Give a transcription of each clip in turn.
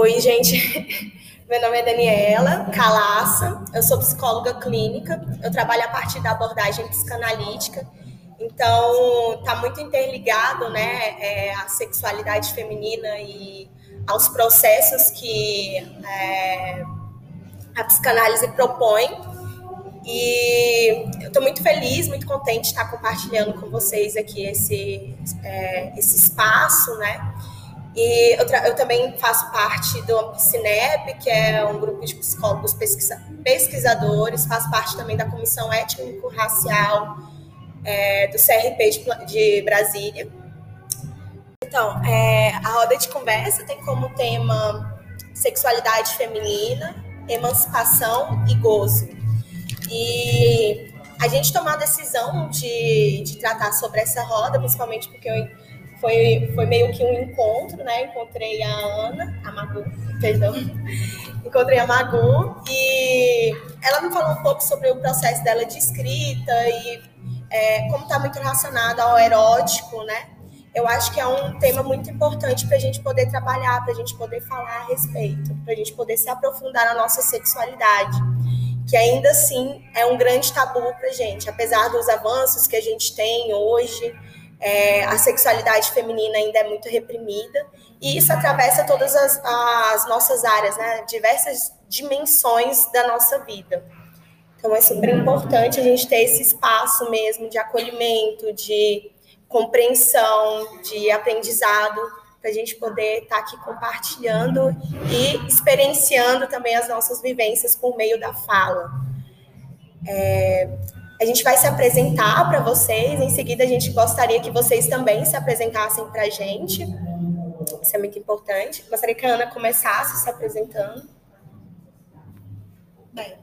Oi, gente. Meu nome é Daniela Calaça, eu sou psicóloga clínica, eu trabalho a partir da abordagem psicanalítica, então tá muito interligado, né, é, a sexualidade feminina e aos processos que é, a psicanálise propõe. E eu estou muito feliz, muito contente de estar compartilhando com vocês aqui esse, é, esse espaço, né? E eu, eu, também faço parte do Cinep, que é um grupo de psicólogos pesquisa pesquisadores, faço parte também da Comissão Étnico-Racial é, do CRP de, de Brasília. Então, é, a roda de conversa tem como tema sexualidade feminina, emancipação e gozo. E a gente tomou a decisão de, de tratar sobre essa roda, principalmente porque eu foi, foi meio que um encontro, né? Encontrei a Ana, a Magu, perdão. Encontrei a Magu e ela me falou um pouco sobre o processo dela de escrita e é, como está muito relacionado ao erótico, né? Eu acho que é um tema muito importante para a gente poder trabalhar, para a gente poder falar a respeito, para a gente poder se aprofundar na nossa sexualidade, que ainda assim é um grande tabu para gente, apesar dos avanços que a gente tem hoje é, a sexualidade feminina ainda é muito reprimida, e isso atravessa todas as, as nossas áreas, né? diversas dimensões da nossa vida. Então é super importante a gente ter esse espaço mesmo de acolhimento, de compreensão, de aprendizado, para a gente poder estar tá aqui compartilhando e experienciando também as nossas vivências por meio da fala. É, a gente vai se apresentar para vocês, em seguida a gente gostaria que vocês também se apresentassem para a gente. Isso é muito importante. Gostaria que a Ana começasse se apresentando. Bem,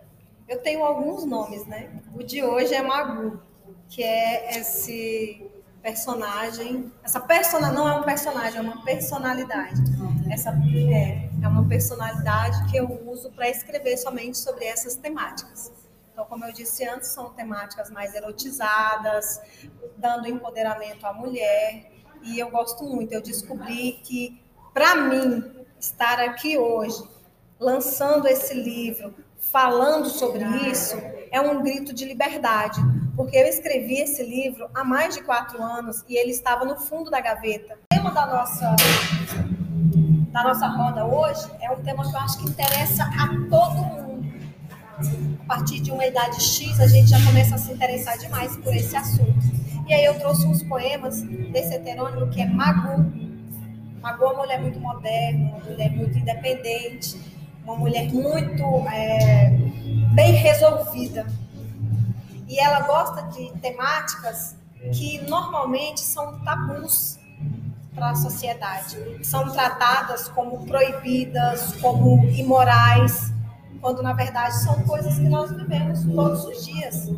eu tenho alguns nomes, né? O de hoje é Magu, que é esse personagem. Essa persona não é um personagem, é uma personalidade. Essa é, é uma personalidade que eu uso para escrever somente sobre essas temáticas. Então, como eu disse antes, são temáticas mais erotizadas, dando empoderamento à mulher. E eu gosto muito. Eu descobri que, para mim, estar aqui hoje, lançando esse livro, falando sobre isso, é um grito de liberdade. Porque eu escrevi esse livro há mais de quatro anos e ele estava no fundo da gaveta. O tema da nossa, da nossa roda hoje é um tema que eu acho que interessa a todo mundo a partir de uma idade X, a gente já começa a se interessar demais por esse assunto. E aí eu trouxe uns poemas desse heterônimo que é Magu. Magu é uma mulher muito moderna, uma mulher muito independente, uma mulher muito é, bem resolvida. E ela gosta de temáticas que normalmente são tabus para a sociedade. São tratadas como proibidas, como imorais quando na verdade são coisas que nós vivemos todos os dias,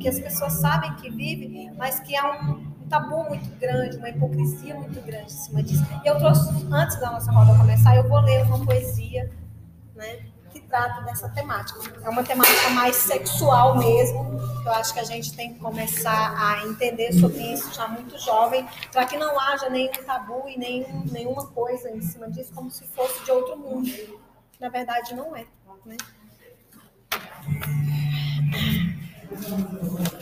que as pessoas sabem que vivem, mas que há um, tabu muito grande, uma hipocrisia muito grande em cima disso. E eu trouxe, antes da nossa roda começar, eu vou ler uma poesia, né, que trata dessa temática. É uma temática mais sexual mesmo, eu acho que a gente tem que começar a entender sobre isso já muito jovem, para que não haja nenhum tabu e nenhum, nenhuma coisa em cima disso, como se fosse de outro mundo. Na verdade, não é. Né?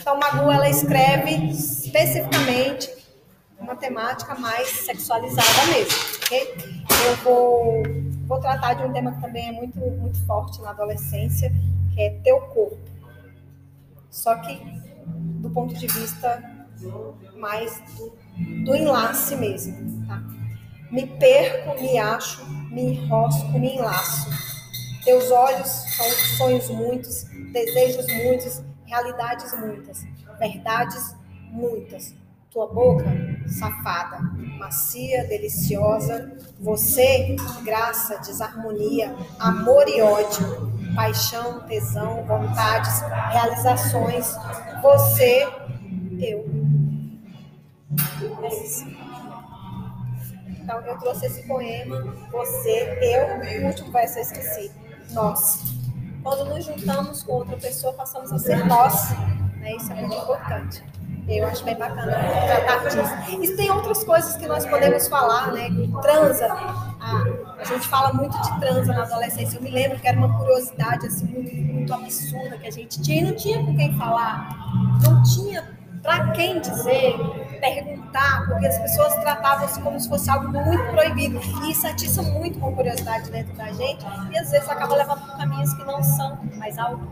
Então, Magu, ela escreve especificamente uma temática mais sexualizada mesmo, ok? Eu vou, vou tratar de um tema que também é muito, muito forte na adolescência, que é teu corpo. Só que do ponto de vista mais do, do enlace mesmo, tá? Me perco, me acho, me enrosco, me enlaço teus olhos são sonhos muitos, desejos muitos, realidades muitas, verdades muitas. Tua boca, safada, macia, deliciosa. Você, graça, desarmonia, amor e ódio, paixão, tesão, vontades, realizações. Você, eu. É. Então, eu trouxe esse poema, você, eu, o último verso eu esqueci nós. Quando nos juntamos com outra pessoa, passamos a ser nós. Né? Isso é muito importante. Eu acho bem bacana tratar disso. E tem outras coisas que nós podemos falar, né? Transa. A, A gente fala muito de transa na adolescência. Eu me lembro que era uma curiosidade assim, muito, muito absurda que a gente tinha e não tinha com quem falar. Não tinha para quem dizer, perguntar, porque as pessoas tratavam assim como se fosse algo muito proibido. E isso atiça muito com curiosidade dentro da gente e às vezes acaba levando por caminhos que não são mais algo.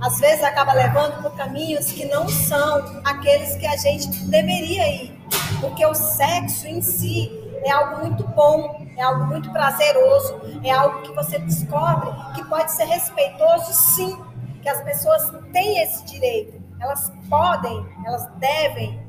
Às vezes acaba levando por caminhos que não são aqueles que a gente deveria ir. Porque o sexo em si é algo muito bom, é algo muito prazeroso, é algo que você descobre que pode ser respeitoso, sim, que as pessoas têm esse direito, elas podem, elas devem,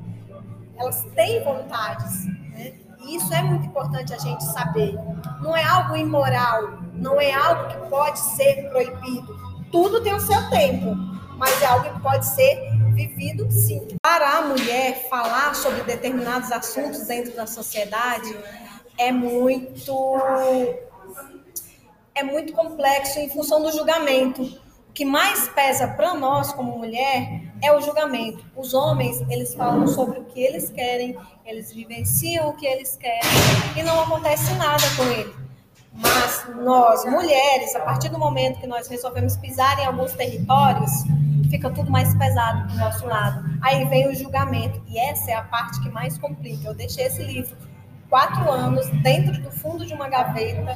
elas têm vontades. Né? E isso é muito importante a gente saber. Não é algo imoral, não é algo que pode ser proibido. Tudo tem o seu tempo, mas é algo que pode ser vivido sim. Para a mulher falar sobre determinados assuntos dentro da sociedade é muito é muito complexo em função do julgamento. O que mais pesa para nós como mulher é o julgamento. Os homens, eles falam sobre o que eles querem, eles vivenciam o que eles querem e não acontece nada com ele. Mas nós, mulheres, a partir do momento que nós resolvemos pisar em alguns territórios, fica tudo mais pesado do nosso lado. Aí vem o julgamento, e essa é a parte que mais complica. Eu deixei esse livro quatro anos dentro do fundo de uma gaveta,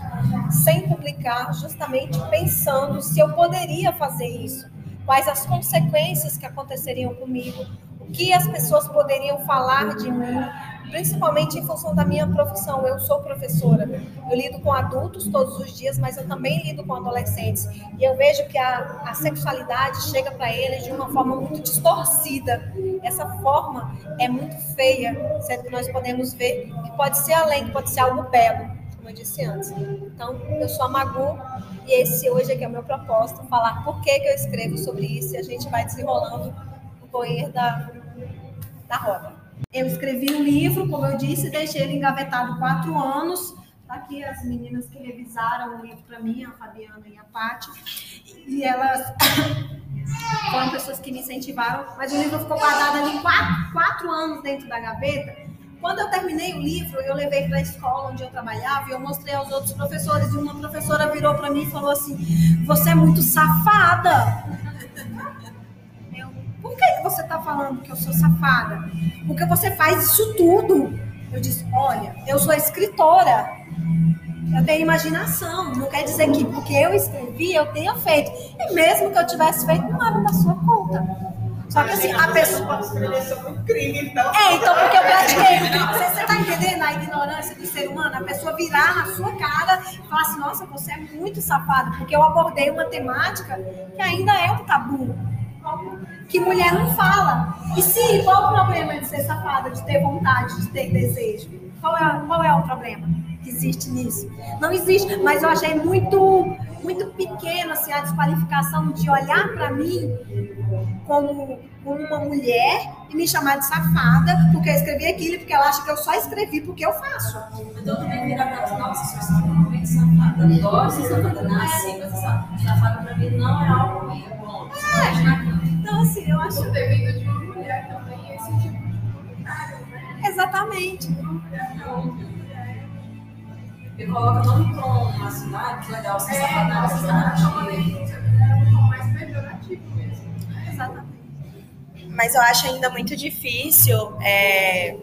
sem publicar, justamente pensando se eu poderia fazer isso, quais as consequências que aconteceriam comigo, o que as pessoas poderiam falar de mim, principalmente em função da minha profissão. Eu sou professora, eu lido com adultos todos os dias, mas eu também lido com adolescentes. E eu vejo que a, a sexualidade chega para eles de uma forma muito distorcida. Essa forma é muito feia, sendo que nós podemos ver que pode ser além, que pode ser algo belo, como eu disse antes. Então, eu sou a Magu e esse hoje aqui é o meu propósito, falar por que, que eu escrevo sobre isso e a gente vai desenrolando o correr da, da roda. Eu escrevi um livro, como eu disse, deixei ele engavetado quatro anos. Tá aqui as meninas que revisaram o livro para mim, a Fabiana e a Paty. E elas foram pessoas que me incentivaram, mas o livro ficou guardado ali quatro, quatro anos dentro da gaveta. Quando eu terminei o livro, eu levei para a escola onde eu trabalhava e eu mostrei aos outros professores. E uma professora virou para mim e falou assim: Você é muito safada. Por que, que você está falando que eu sou safada? Porque você faz isso tudo. Eu disse, olha, eu sou escritora. Eu tenho imaginação. Não quer dizer que porque eu escrevi, eu tenha feito. E mesmo que eu tivesse feito, não era da sua conta. Só que assim, a pessoa. então. É, então, porque eu pratiquei. Você, você tá entendendo a ignorância do ser humano? A pessoa virar na sua cara e falar assim: nossa, você é muito safado, porque eu abordei uma temática que ainda é um tabu que mulher não fala. E sim, qual o problema de ser safada, de ter vontade, de ter desejo? Qual é, qual é o problema que existe nisso? Não existe, mas eu achei muito muito pequeno assim, a desqualificação de olhar para mim como, como uma mulher e me chamar de safada porque eu escrevi aquilo, porque ela acha que eu só escrevi porque eu faço. Então também vira pra nossa, você está extremamente safada. Gosta de safada, nasci, mas safada para mim não é algo ruim, é bom. É. Então, assim, eu acho. Devido de uma mulher também esse tipo de comentário, né? Exatamente. E coloca nome para uma cidade, que legal, você é, sabe na cidade. É um mais pejorativo mesmo. Né? Exatamente. Mas eu acho ainda muito difícil é,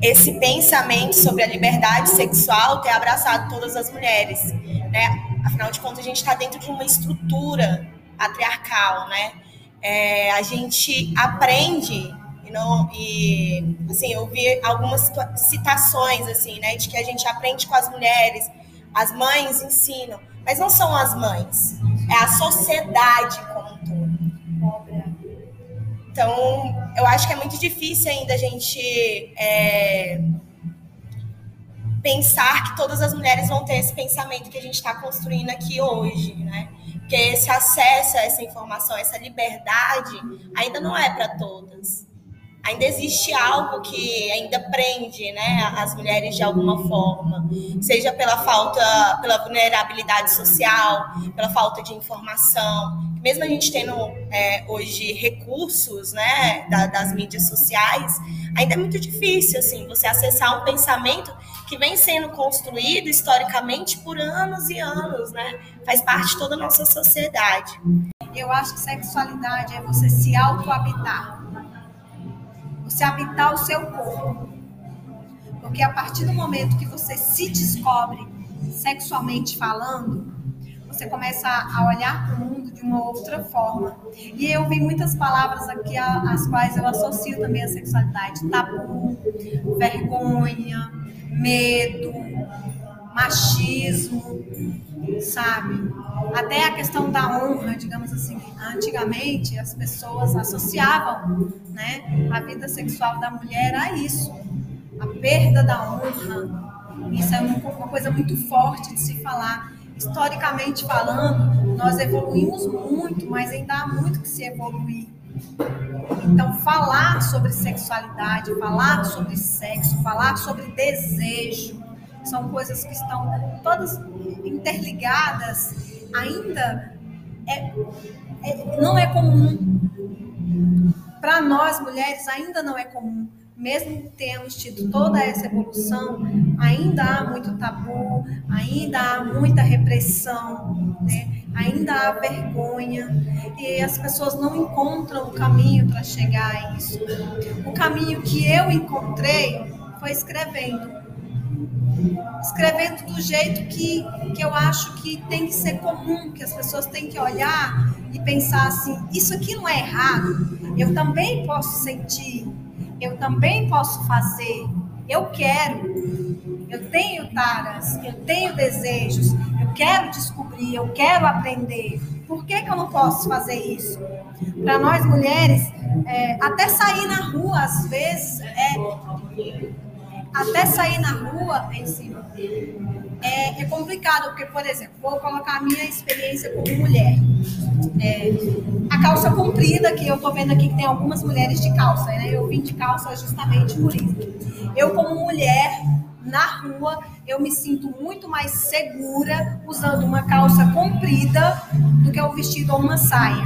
esse pensamento sobre a liberdade sexual ter abraçado todas as mulheres. Né? Afinal de contas, a gente está dentro de uma estrutura patriarcal, né? É, a gente aprende e não e assim eu vi algumas citações assim, né, de que a gente aprende com as mulheres, as mães ensinam, mas não são as mães, é a sociedade como um todo. Então, eu acho que é muito difícil ainda a gente é, pensar que todas as mulheres vão ter esse pensamento que a gente está construindo aqui hoje, né? Porque esse acesso a essa informação, essa liberdade, ainda não é para todas. Ainda existe algo que ainda prende né, as mulheres de alguma forma, seja pela falta, pela vulnerabilidade social, pela falta de informação. Mesmo a gente tendo é, hoje recursos né, da, das mídias sociais, ainda é muito difícil assim, você acessar um pensamento que vem sendo construído historicamente por anos e anos, né? Faz parte de toda a nossa sociedade. Eu acho que sexualidade é você se auto-habitar você habitar o seu corpo. Porque a partir do momento que você se descobre sexualmente falando, você começa a olhar para o mundo de uma outra forma. E eu vi muitas palavras aqui às quais eu associo também a sexualidade: tabu, vergonha, medo, machismo, sabe? Até a questão da honra, digamos assim, antigamente as pessoas associavam, né, a vida sexual da mulher a isso, a perda da honra. Isso é uma coisa muito forte de se falar. Historicamente falando, nós evoluímos muito, mas ainda há muito que se evoluir. Então, falar sobre sexualidade, falar sobre sexo, falar sobre desejo, são coisas que estão todas interligadas, ainda é, é não é comum. Para nós mulheres, ainda não é comum. Mesmo tendo tido toda essa evolução, ainda há muito tabu, ainda há muita repressão, né? ainda há vergonha, e as pessoas não encontram o caminho para chegar a isso. O caminho que eu encontrei foi escrevendo escrevendo do jeito que, que eu acho que tem que ser comum, que as pessoas têm que olhar e pensar assim: isso aqui não é errado, eu também posso sentir, eu também posso fazer, eu quero, eu tenho taras, eu tenho desejos, eu quero descobrir, eu quero aprender. Por que, que eu não posso fazer isso? Para nós mulheres, é, até sair na rua, às vezes, é, até sair na rua em é, é, complicado, porque, por exemplo, vou colocar a minha experiência como mulher. É, a calça comprida, que eu tô vendo aqui que tem algumas mulheres de calça, né? Eu vim de calça justamente por isso. Eu, como mulher, na rua, eu me sinto muito mais segura usando uma calça comprida do que um vestido ou uma saia.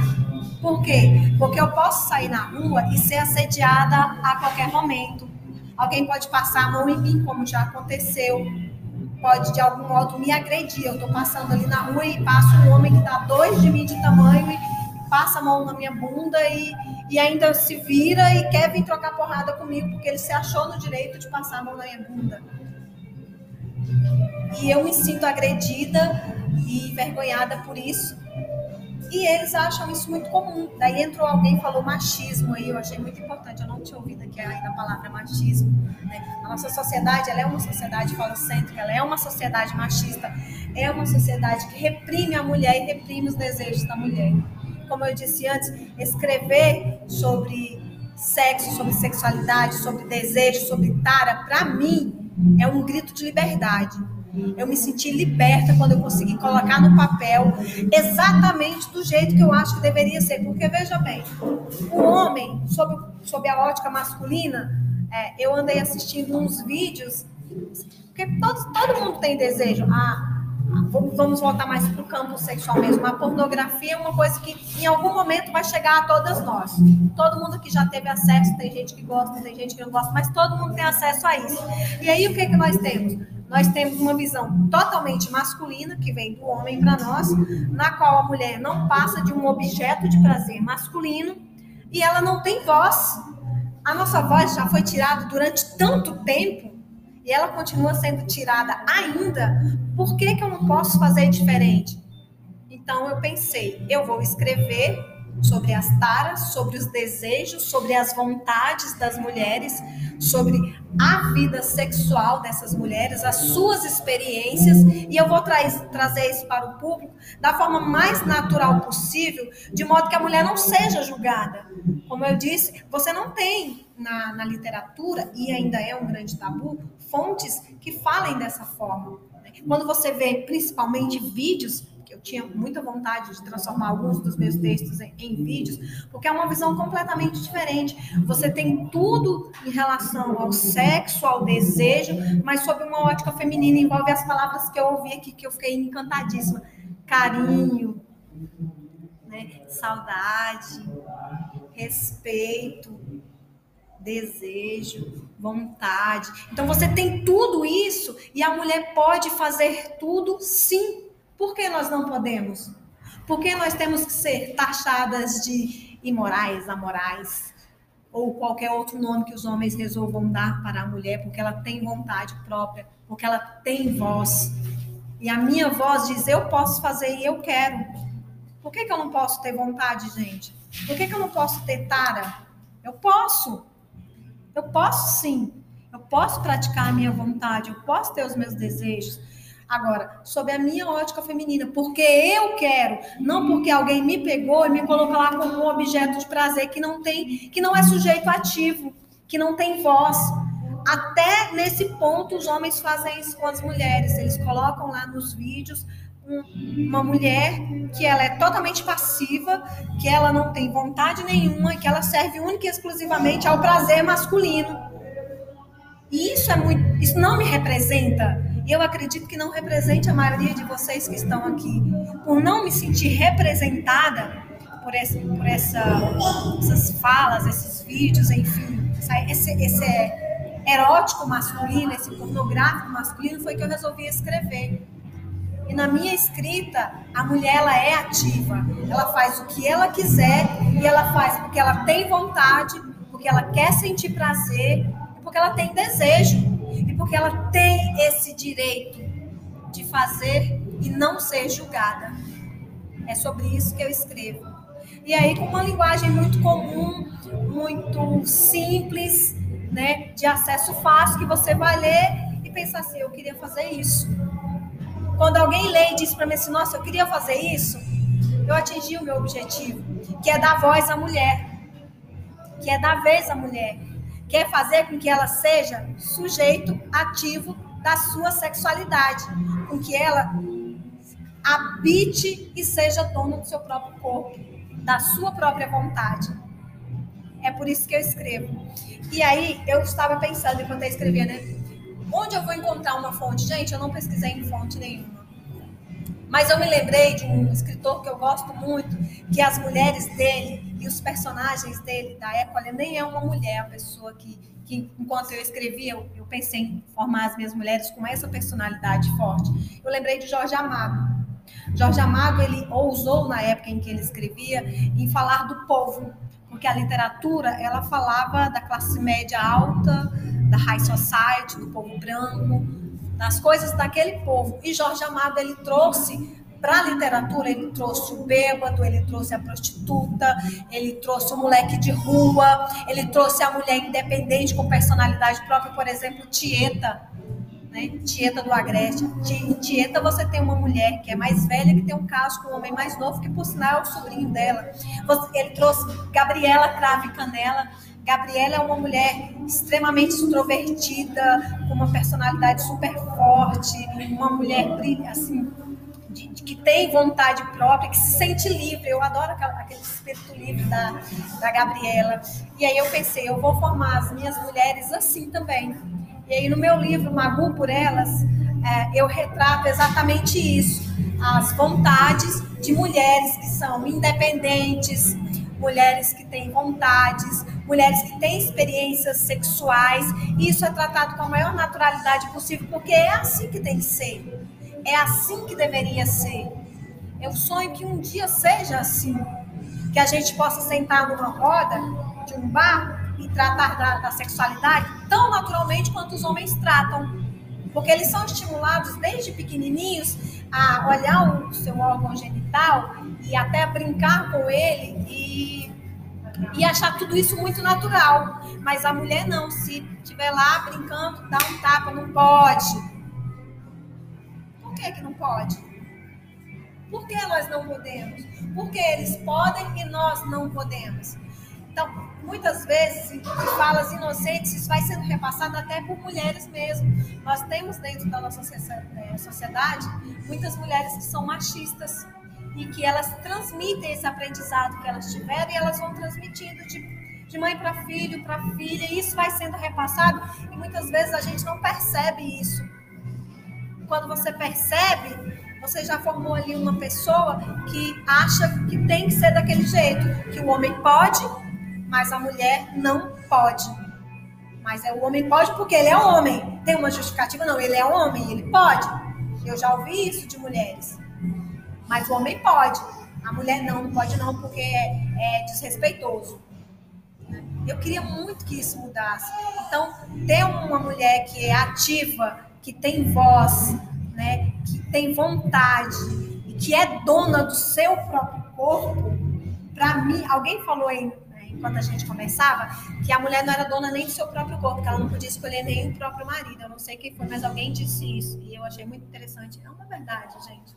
Por quê? Porque eu posso sair na rua e ser assediada a qualquer momento Alguém pode passar a mão em mim, como já aconteceu. Pode, de algum modo, me agredir. Eu estou passando ali na rua e passa um homem que está dois de mim de tamanho e passa a mão na minha bunda e, e ainda se vira e quer vir trocar porrada comigo porque ele se achou no direito de passar a mão na minha bunda. E eu me sinto agredida e envergonhada por isso. E eles acham isso muito comum. Daí entrou alguém e falou machismo aí, eu achei muito importante. Eu não tinha ouvido aqui ainda a palavra machismo. Né? A nossa sociedade, ela é uma sociedade falocêntrica, ela é uma sociedade machista, é uma sociedade que reprime a mulher e reprime os desejos da mulher. Como eu disse antes, escrever sobre sexo, sobre sexualidade, sobre desejo, sobre tara, para mim, é um grito de liberdade eu me senti liberta quando eu consegui colocar no papel exatamente do jeito que eu acho que deveria ser. Porque, veja bem, o homem, sob, sob a ótica masculina, é, eu andei assistindo uns vídeos, porque todo, todo mundo tem desejo. Ah, vamos voltar mais para o campo sexual mesmo. A pornografia é uma coisa que em algum momento vai chegar a todas nós. Todo mundo que já teve acesso, tem gente que gosta, tem gente que não gosta, mas todo mundo tem acesso a isso. E aí o que, que nós temos? nós temos uma visão totalmente masculina, que vem do homem para nós, na qual a mulher não passa de um objeto de prazer masculino e ela não tem voz. A nossa voz já foi tirada durante tanto tempo e ela continua sendo tirada ainda. Por que, que eu não posso fazer diferente? Então eu pensei, eu vou escrever sobre as taras, sobre os desejos, sobre as vontades das mulheres, sobre a vida sexual dessas mulheres, as suas experiências, e eu vou tra trazer isso para o público da forma mais natural possível, de modo que a mulher não seja julgada. Como eu disse, você não tem na, na literatura, e ainda é um grande tabu, fontes que falem dessa forma. Quando você vê principalmente vídeos que eu tinha muita vontade de transformar alguns dos meus textos em, em, vídeos, porque é uma visão completamente diferente. Você tem tudo em relação ao sexo, ao desejo, mas sob uma ótica feminina, envolve as palavras que eu ouvi aqui, que eu fiquei encantadíssima. Carinho, né? saudade, respeito, desejo, vontade. Então você tem tudo isso e a mulher pode fazer tudo sim. Por que nós não podemos? Por que nós temos que ser taxadas de imorais, amorais? Ou qualquer outro nome que os homens resolvam dar para a mulher, porque ela tem vontade própria, porque ela tem voz. E a minha voz diz: eu posso fazer e eu quero. Por que, que eu não posso ter vontade, gente? Por que, que eu não posso ter tara? Eu posso. Eu posso sim. Eu posso praticar a minha vontade, eu posso ter os meus desejos. Agora, sob a minha ótica feminina, porque eu quero, não porque alguém me pegou e me colocou lá como um objeto de prazer que não tem, que não é sujeito ativo, que não tem voz. Até nesse ponto os homens fazem isso com as mulheres. Eles colocam lá nos vídeos uma mulher que ela é totalmente passiva, que ela não tem vontade nenhuma, que ela serve única e exclusivamente ao prazer masculino. E isso é muito, isso não me representa. Eu acredito que não represente a maioria de vocês que estão aqui. Por não me sentir representada por, esse, por essa, essas falas, esses vídeos, enfim, esse, esse erótico masculino, esse pornográfico masculino, foi que eu resolvi escrever. E na minha escrita, a mulher ela é ativa. Ela faz o que ela quiser e ela faz porque ela tem vontade, porque ela quer sentir prazer porque ela tem desejo e porque ela tem esse direito de fazer e não ser julgada. É sobre isso que eu escrevo. E aí com uma linguagem muito comum, muito simples, né, de acesso fácil que você vai ler e pensar assim, eu queria fazer isso. Quando alguém lê e diz para mim assim, nossa, eu queria fazer isso, eu atingi o meu objetivo, que é dar voz à mulher, que é dar vez à mulher, que é fazer com que ela seja sujeito ativo da sua sexualidade, com que ela habite e seja dona do seu próprio corpo, da sua própria vontade. É por isso que eu escrevo. E aí eu estava pensando enquanto eu escrevia, né? Onde eu vou encontrar uma fonte? Gente, eu não pesquisei em fonte nenhuma. Mas eu me lembrei de um escritor que eu gosto muito, que as mulheres dele e os personagens dele, da época, ele nem é uma mulher, a pessoa que, que enquanto eu escrevia, eu, eu pensei em formar as minhas mulheres com essa personalidade forte. Eu lembrei de Jorge Amado. Jorge Amado, ele ousou na época em que ele escrevia em falar do povo, porque a literatura, ela falava da classe média alta, da high society, do povo branco, das coisas daquele povo. E Jorge Amado ele trouxe para a literatura, ele trouxe o bêbado, ele trouxe a prostituta, ele trouxe o moleque de rua, ele trouxe a mulher independente com personalidade própria, por exemplo, Tieta, né? Tieta do Agreste. Tieta você tem uma mulher que é mais velha, que tem um caso com um homem mais novo, que por sinal é o sobrinho dela. Ele trouxe Gabriela Crave Canela, Gabriela é uma mulher extremamente extrovertida, com uma personalidade super forte, uma mulher assim, de, de, que tem vontade própria, que se sente livre. Eu adoro aquela, aquele espírito livre da, da Gabriela. E aí eu pensei, eu vou formar as minhas mulheres assim também. E aí no meu livro, Magu por Elas, é, eu retrato exatamente isso. As vontades de mulheres que são independentes, mulheres que têm vontades, mulheres que têm experiências sexuais. Isso é tratado com a maior naturalidade possível, porque é assim que tem que ser. É assim que deveria ser. Eu sonho que um dia seja assim. Que a gente possa sentar numa roda de um bar e tratar da, da sexualidade tão naturalmente quanto os homens tratam. Porque eles são estimulados desde pequenininhos a olhar o seu órgão genital e até brincar com ele e, e achar tudo isso muito natural. Mas a mulher não, se estiver lá brincando, dá um tapa, não pode. Por que, que não pode? Por que nós não podemos? Porque eles podem e nós não podemos. Então, muitas vezes, de falas inocentes, isso vai sendo repassado até por mulheres mesmo. Nós temos dentro da nossa é, sociedade muitas mulheres que são machistas e que elas transmitem esse aprendizado que elas tiveram e elas vão transmitindo de, de mãe para filho, para filha, e isso vai sendo repassado e muitas vezes a gente não percebe isso. Quando você percebe, você já formou ali uma pessoa que acha que tem que ser daquele jeito, que o homem pode, mas a mulher não pode. Mas é o homem pode porque ele é homem. Tem uma justificativa? Não, ele é homem, ele pode. Eu já ouvi isso de mulheres. Mas o homem pode. A mulher não, não pode não, porque é, é desrespeitoso. Eu queria muito que isso mudasse. Então, ter uma mulher que é ativa, que tem voz, né, que tem vontade e que é dona do seu próprio corpo, para mim, alguém falou aí enquanto a gente conversava, que a mulher não era dona nem do seu próprio corpo, que ela não podia escolher nem o próprio marido. Eu não sei quem foi, mas alguém disse isso. E eu achei muito interessante. É uma verdade, gente.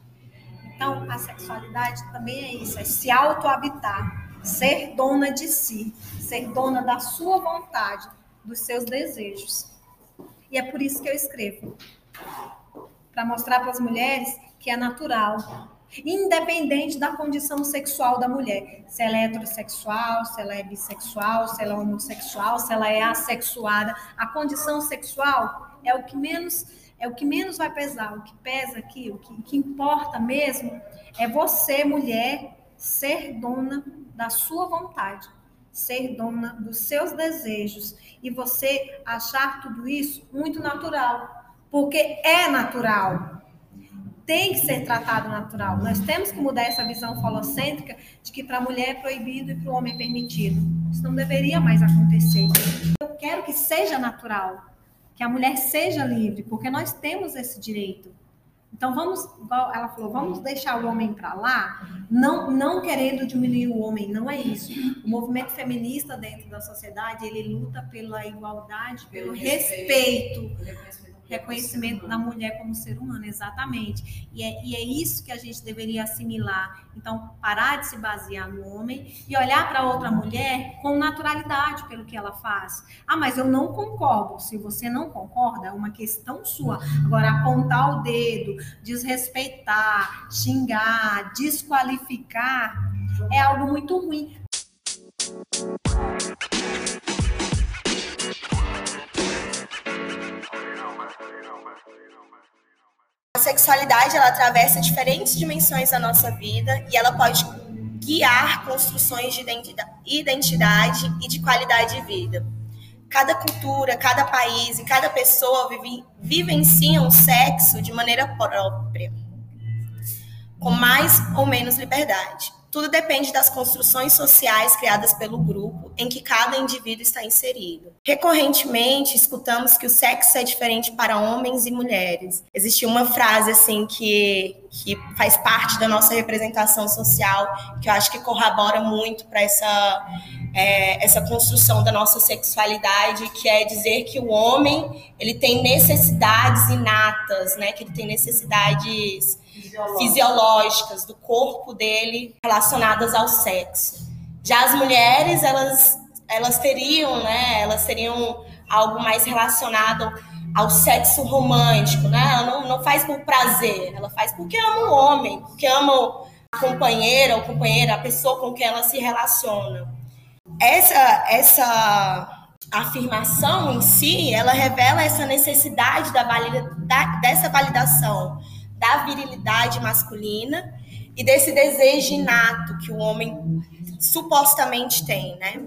Então, a sexualidade também é isso, é se auto-habitar, ser dona de si, ser dona da sua vontade, dos seus desejos. E é por isso que eu escrevo. Para mostrar para as mulheres que é natural, independente da condição sexual da mulher, se ela é heterossexual, se ela é bissexual, se ela é homossexual, se ela é assexuada, a condição sexual é o que menos é o que menos vai pesar, o que pesa aqui, o que, o que importa mesmo é você, mulher, ser dona da sua vontade, ser dona dos seus desejos e você achar tudo isso muito natural, porque é natural tem que ser tratado natural. Nós temos que mudar essa visão falocêntrica de que para a mulher é proibido e para o homem é permitido. Isso não deveria mais acontecer. Eu quero que seja natural, que a mulher seja livre, porque nós temos esse direito. Então vamos, igual ela falou, vamos deixar o homem para lá, não não querendo diminuir o homem, não é isso. O movimento feminista dentro da sociedade, ele luta pela igualdade, pelo, pelo respeito, respeito reconhecimento da mulher como ser humano, exatamente. E é, e é isso que a gente deveria assimilar. Então, parar de se basear no homem e olhar para outra mulher com naturalidade pelo que ela faz. Ah, mas eu não concordo. Se você não concorda, é uma questão sua. Agora, apontar o dedo, desrespeitar, xingar, desqualificar, é algo muito ruim. Sexualidade ela atravessa diferentes dimensões da nossa vida e ela pode guiar construções de identidade e de qualidade de vida. Cada cultura, cada país e cada pessoa vive, vivencia um sexo de maneira própria, com mais ou menos liberdade. Tudo depende das construções sociais criadas pelo grupo em que cada indivíduo está inserido. Recorrentemente, escutamos que o sexo é diferente para homens e mulheres. Existe uma frase assim que, que faz parte da nossa representação social, que eu acho que corrobora muito para essa, é, essa construção da nossa sexualidade, que é dizer que o homem ele tem necessidades inatas, né? Que ele tem necessidades fisiológicas do corpo dele relacionadas ao sexo. Já as mulheres, elas, elas teriam, né, elas teriam algo mais relacionado ao sexo romântico, né? Ela não, não faz por prazer, ela faz porque ama o homem, porque ama a companheira ou companheira, a pessoa com quem ela se relaciona. Essa, essa afirmação em si, ela revela essa necessidade da, valida, da dessa validação da virilidade masculina e desse desejo inato que o homem supostamente tem, né?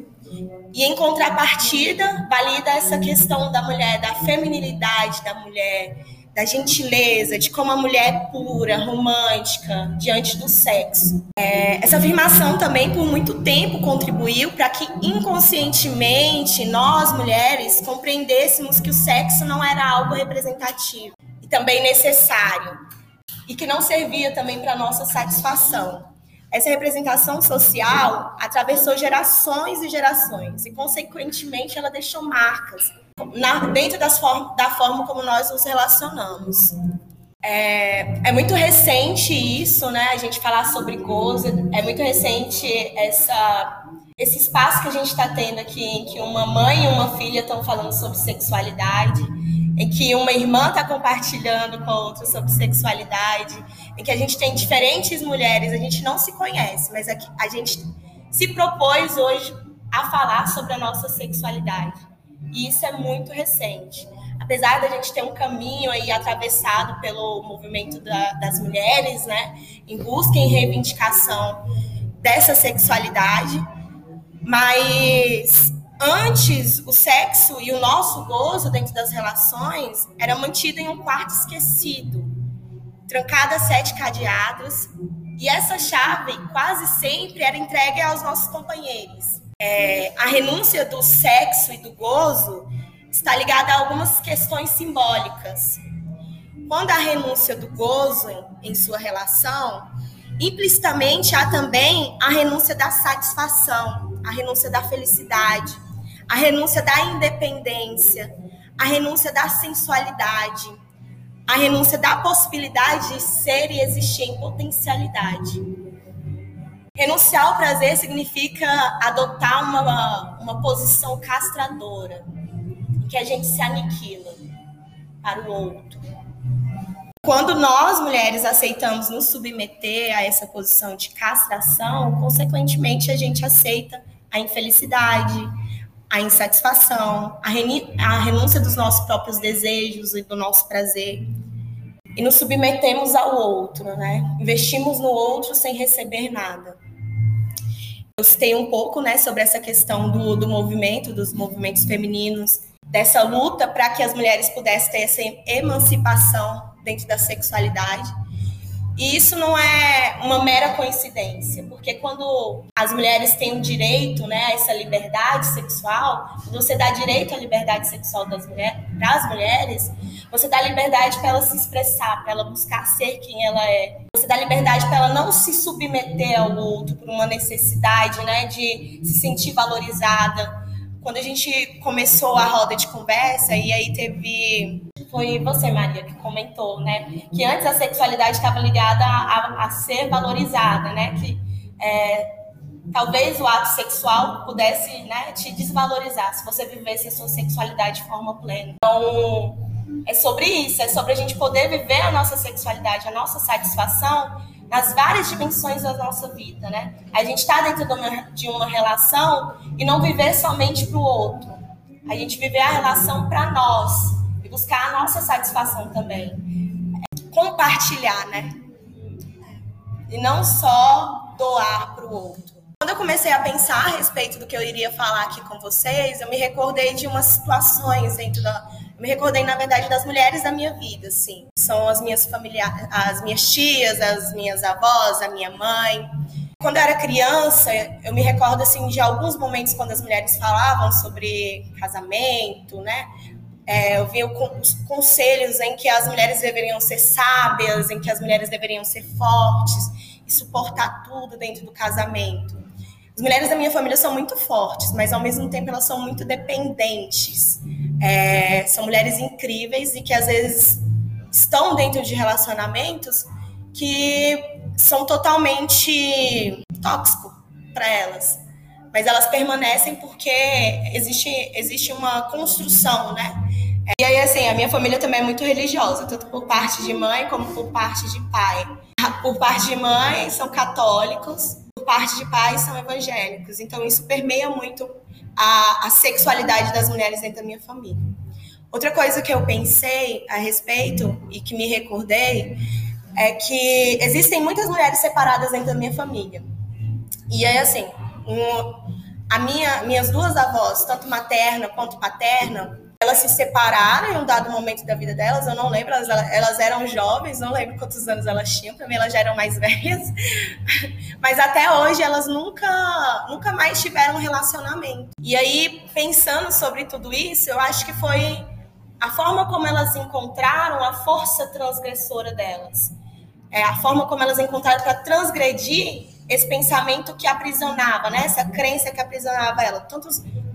E em contrapartida, valida essa questão da mulher, da feminilidade da mulher, da gentileza, de como a mulher é pura, romântica, diante do sexo. É, essa afirmação também, por muito tempo, contribuiu para que inconscientemente nós, mulheres, compreendêssemos que o sexo não era algo representativo e também necessário, e que não servia também para nossa satisfação. Essa representação social atravessou gerações e gerações e, consequentemente, ela deixou marcas na, dentro form, da forma como nós nos relacionamos. É, é, muito recente isso, né? A gente falar sobre gozo. É muito recente essa, esse espaço que a gente está tendo aqui, em que uma mãe e uma filha estão falando sobre sexualidade, em que uma irmã está compartilhando com a outra sobre sexualidade, em que a gente tem diferentes mulheres, a gente não se conhece, mas a gente se propôs hoje a falar sobre a nossa sexualidade. E isso é muito recente apesar da gente ter um caminho aí atravessado pelo movimento da, das mulheres, né, em busca e reivindicação dessa sexualidade, mas antes o sexo e o nosso gozo dentro das relações era mantido em um quarto esquecido, trancado a sete cadeados, e essa chave quase sempre era entregue aos nossos companheiros. É, a renúncia do sexo e do gozo está ligada a algumas questões simbólicas. Quando a renúncia do gozo em, em sua relação, implicitamente há também a renúncia da satisfação, a renúncia da felicidade, a renúncia da independência, a renúncia da sensualidade, a renúncia da possibilidade de ser e existir em potencialidade. Renunciar ao prazer significa adotar uma, uma posição castradora, que a gente se aniquila para o outro. Quando nós, mulheres, aceitamos nos submeter a essa posição de castração, consequentemente a gente aceita a infelicidade, a insatisfação, a, a renúncia dos nossos próprios desejos e do nosso prazer. E nos submetemos ao outro, né? Investimos no outro sem receber nada. Eu citei um pouco né, sobre essa questão do, do movimento, dos movimentos femininos, dessa luta para que as mulheres pudessem ter essa emancipação dentro da sexualidade. E isso não é uma mera coincidência, porque quando as mulheres têm o direito né, a essa liberdade sexual, quando você dá direito à liberdade sexual das mulheres, você dá liberdade para ela se expressar, para ela buscar ser quem ela é. Você dá liberdade para ela não se submeter ao outro por uma necessidade né, de se sentir valorizada, quando a gente começou a roda de conversa, e aí teve. Foi você, Maria, que comentou, né? Que antes a sexualidade estava ligada a, a, ser valorizada, né? Que é, talvez o ato sexual pudesse né, te desvalorizar se você vivesse a sua sexualidade de forma plena. Então, é sobre isso, é sobre a gente poder viver a nossa sexualidade, a nossa satisfação nas várias dimensões da nossa vida, né? A gente está dentro de uma, de uma relação e não viver somente para o outro. A gente viver a relação para nós buscar a nossa satisfação também. Compartilhar, né? E não só doar para o outro. Quando eu comecei a pensar a respeito do que eu iria falar aqui com vocês, eu me recordei de umas situações dentro da, me recordei, na verdade, das mulheres da minha vida, assim. São as minhas familiares, as minhas tias, as minhas avós, a minha mãe. Quando eu era criança, eu me recordo, assim, de alguns momentos quando as mulheres falavam sobre casamento, né? É, eu via os conselhos em que as mulheres deveriam ser sábias, em que as mulheres deveriam ser fortes e suportar tudo dentro do casamento. As mulheres da minha família são muito fortes, mas ao mesmo tempo elas são muito dependentes. É, são mulheres incríveis e que às vezes estão dentro de relacionamentos que são totalmente tóxicos para elas. Mas elas permanecem porque existe, existe uma construção, né? E aí, assim, a minha família também é muito religiosa, tanto por parte de mãe como por parte de pai. Por parte de mãe, são católicos, por parte de pai, são evangélicos. Então, isso permeia muito a, a sexualidade das mulheres dentro da minha família. Outra coisa que eu pensei a respeito e que me recordei é que existem muitas mulheres separadas dentro da minha família. E aí, assim, um, a minha, minhas duas avós, tanto materna quanto paterna, elas se separaram em um dado momento da vida delas, eu não lembro, elas, elas eram jovens, não lembro quantos anos elas tinham, mim elas já eram mais velhas, mas até hoje elas nunca, nunca mais tiveram um relacionamento. E aí, pensando sobre tudo isso, eu acho que foi a forma como elas encontraram a força transgressora delas. É a forma como elas encontraram para transgredir esse pensamento que aprisionava, né? Essa crença que aprisionava ela. Tanto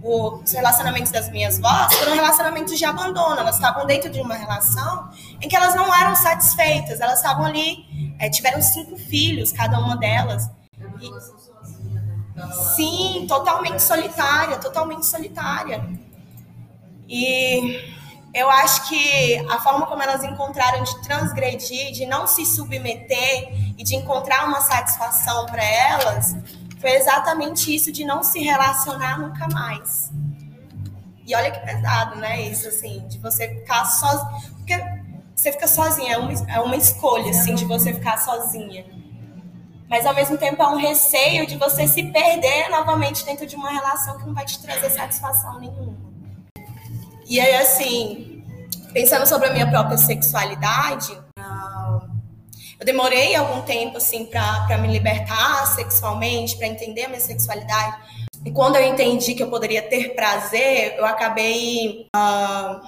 os, os relacionamentos das minhas vós foram relacionamentos de abandono. Elas estavam dentro de uma relação em que elas não eram satisfeitas. Elas estavam ali, é, tiveram cinco filhos, cada uma delas. E, sim, totalmente solitária, totalmente solitária. E eu acho que a forma como elas encontraram de transgredir, de não se submeter e de encontrar uma satisfação para elas, foi exatamente isso de não se relacionar nunca mais. E olha que pesado, né? Isso, assim, de você ficar sozinha. Porque você fica sozinha, é uma, é uma escolha, assim, de você ficar sozinha. Mas ao mesmo tempo é um receio de você se perder novamente dentro de uma relação que não vai te trazer satisfação nenhuma. E aí, assim, pensando sobre a minha própria sexualidade, eu demorei algum tempo, assim, para me libertar sexualmente, para entender a minha sexualidade. E quando eu entendi que eu poderia ter prazer, eu acabei uh,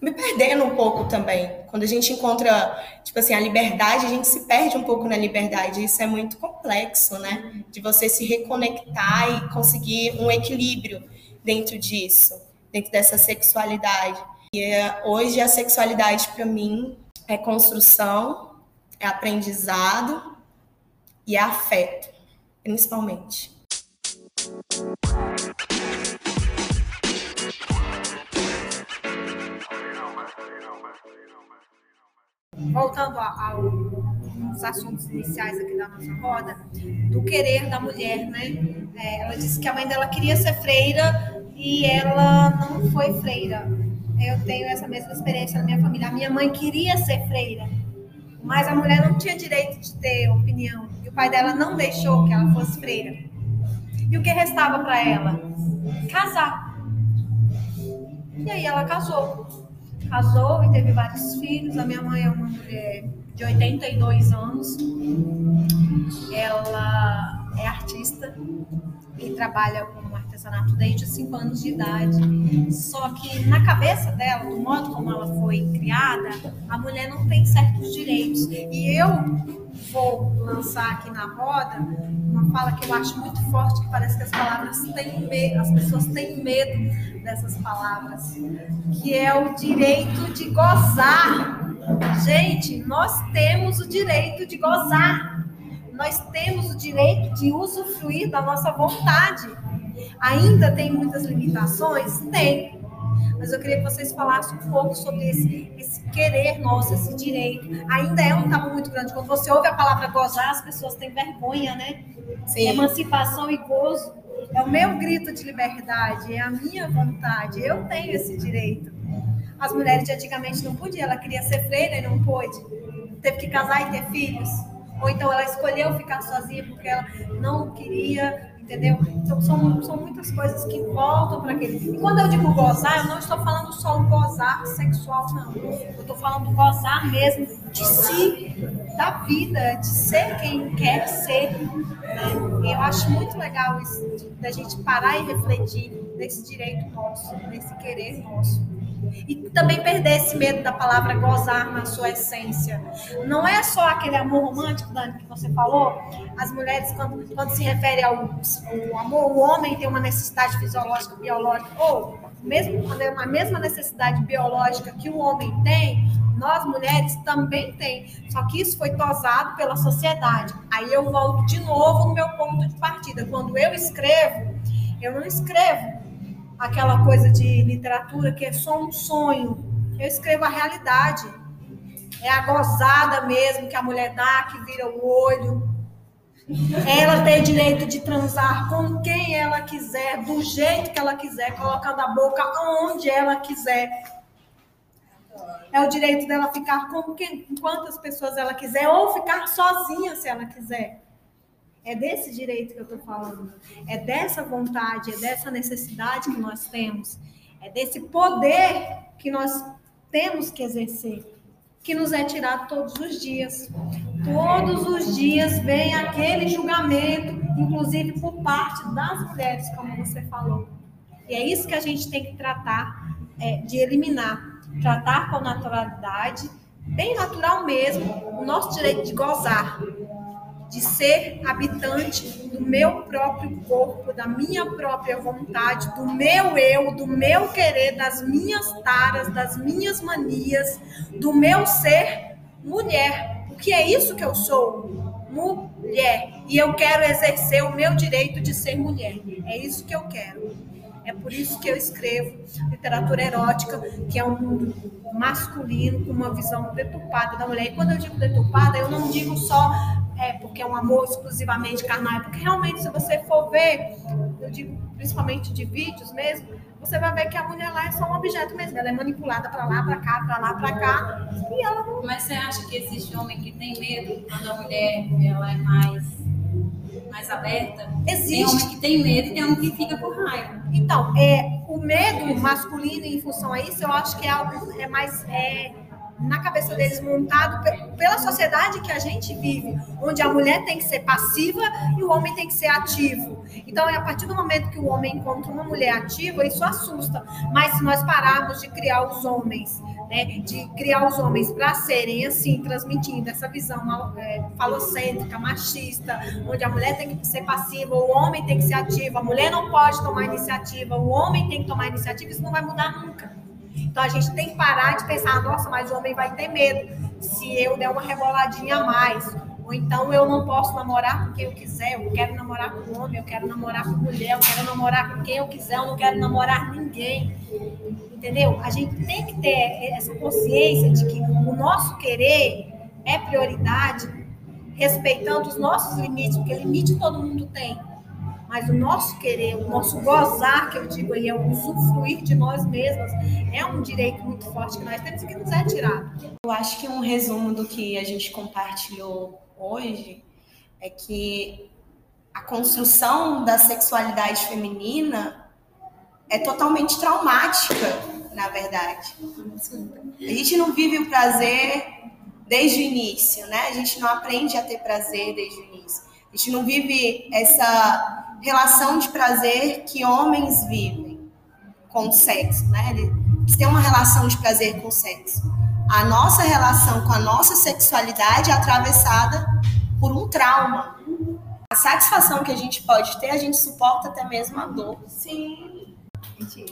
me perdendo um pouco também. Quando a gente encontra, tipo assim, a liberdade, a gente se perde um pouco na liberdade. Isso é muito complexo, né? De você se reconectar e conseguir um equilíbrio dentro disso, dentro dessa sexualidade. E é, hoje a sexualidade para mim é construção, é aprendizado e é afeto, principalmente. Voltando aos assuntos iniciais aqui da nossa roda, do querer da mulher, né? É, ela disse que a mãe dela queria ser freira e ela não foi freira. Eu tenho essa mesma experiência na minha família. A minha mãe queria ser freira, mas a mulher não tinha direito de ter opinião. E o pai dela não deixou que ela fosse freira. E o que restava para ela? Casar. E aí ela casou. Casou e teve vários filhos. A minha mãe é uma mulher de 82 anos. Ela é artista e trabalha com artesanato desde os 5 anos de idade. Só que na cabeça dela, do modo como ela foi criada, a mulher não tem certos direitos. E eu vou lançar aqui na roda uma fala que eu acho muito forte, que parece que as palavras têm medo, as pessoas têm medo dessas palavras, que é o direito de gozar. Gente, nós temos o direito de gozar nós temos o direito de usufruir da nossa vontade. Ainda tem muitas limitações? Tem. Mas eu queria que vocês falassem um pouco sobre esse, esse querer nosso, esse direito. Ainda é um tabu muito grande. Quando você ouve a palavra gozar, as pessoas têm vergonha, né? Sim. Emancipação e gozo. É o meu grito de liberdade, é a minha vontade. Eu tenho esse direito. As mulheres de antigamente não podiam, ela queria ser freira e não pôde. Teve que casar e ter filhos ou então ela escolheu ficar sozinha porque ela não queria, entendeu? Então são, são muitas coisas que voltam para aquele. E quando eu digo gozar, eu não estou falando só o gozar sexual, não. Eu estou falando gozar mesmo de si, da vida, de ser quem quer ser. Né? E eu acho muito legal isso, da gente parar e refletir nesse direito nosso, nesse querer nosso. E também perder esse medo da palavra gozar na sua essência. Não é só aquele amor romântico, Dani, que você falou. As mulheres, quando, quando se refere ao, ao amor, o homem tem uma necessidade fisiológica, biológica, ou mesmo a mesma necessidade biológica que o homem tem, nós mulheres também tem. Só que isso foi tosado pela sociedade. Aí eu volto de novo no meu ponto de partida. Quando eu escrevo, eu não escrevo aquela coisa de literatura que é só um sonho. Eu escrevo a realidade. É a gozada mesmo que a mulher dá, que vira o olho. Ela tem direito de transar com quem ela quiser, do jeito que ela quiser, colocando a boca onde ela quiser. É o direito dela ficar com quem, quantas pessoas ela quiser, ou ficar sozinha se ela quiser. É desse direito que eu estou falando. É dessa vontade, é dessa necessidade que nós temos. É desse poder que nós temos que exercer, que nos é tirado todos os dias. Todos os dias vem aquele julgamento, inclusive por parte das mulheres, como você falou. E é isso que a gente tem que tratar é, de eliminar. Tratar com naturalidade, bem natural mesmo, o nosso direito de gozar de ser habitante do meu próprio corpo, da minha própria vontade, do meu eu, do meu querer, das minhas taras, das minhas manias, do meu ser mulher. Porque é isso que eu sou, mulher. E eu quero exercer o meu direito de ser mulher. É isso que eu quero. É por isso que eu escrevo literatura erótica, que é um mundo masculino, com uma visão deturpada da mulher. E quando eu digo deturpada, eu não digo só é, porque é um amor exclusivamente carnal, é porque realmente, se você for ver, eu digo principalmente de vídeos mesmo, você vai ver que a mulher lá é só um objeto mesmo. Ela é manipulada para lá, para cá, para lá, para cá. E ela não. Mas você acha que existe homem que tem medo quando a mulher ela é mais mais aberta. Existe. Tem homem que tem medo e tem homem que fica com raiva. Então, é, o medo masculino em função a isso, eu acho que é algo é mais. É, na cabeça deles montado pela sociedade que a gente vive, onde a mulher tem que ser passiva e o homem tem que ser ativo. Então, é a partir do momento que o homem encontra uma mulher ativa, isso assusta. Mas se nós pararmos de criar os homens, né, de criar os homens para serem assim, transmitindo essa visão é, falocêntrica, machista, onde a mulher tem que ser passiva, o homem tem que ser ativo, a mulher não pode tomar iniciativa, o homem tem que tomar iniciativa, isso não vai mudar nunca. Então a gente tem que parar de pensar, nossa, mas o homem vai ter medo se eu der uma reboladinha a mais. Ou então eu não posso namorar com quem eu quiser, eu quero namorar com homem, eu quero namorar com mulher, eu quero namorar com quem eu quiser, eu não quero namorar ninguém. Entendeu? A gente tem que ter essa consciência de que o nosso querer é prioridade, respeitando os nossos limites, porque limite todo mundo tem mas o nosso querer, o nosso gozar, que eu digo aí, é o usufruir de nós mesmos, é um direito muito forte que nós temos que nos é tirado. Eu acho que um resumo do que a gente compartilhou hoje é que a construção da sexualidade feminina é totalmente traumática, na verdade. A gente não vive o prazer desde o início, né? A gente não aprende a ter prazer desde o início. A gente não vive essa relação de prazer que homens vivem com o sexo, né? Eles têm uma relação de prazer com o sexo. A nossa relação com a nossa sexualidade é atravessada por um trauma. A satisfação que a gente pode ter, a gente suporta até mesmo a dor. Sim. Gente,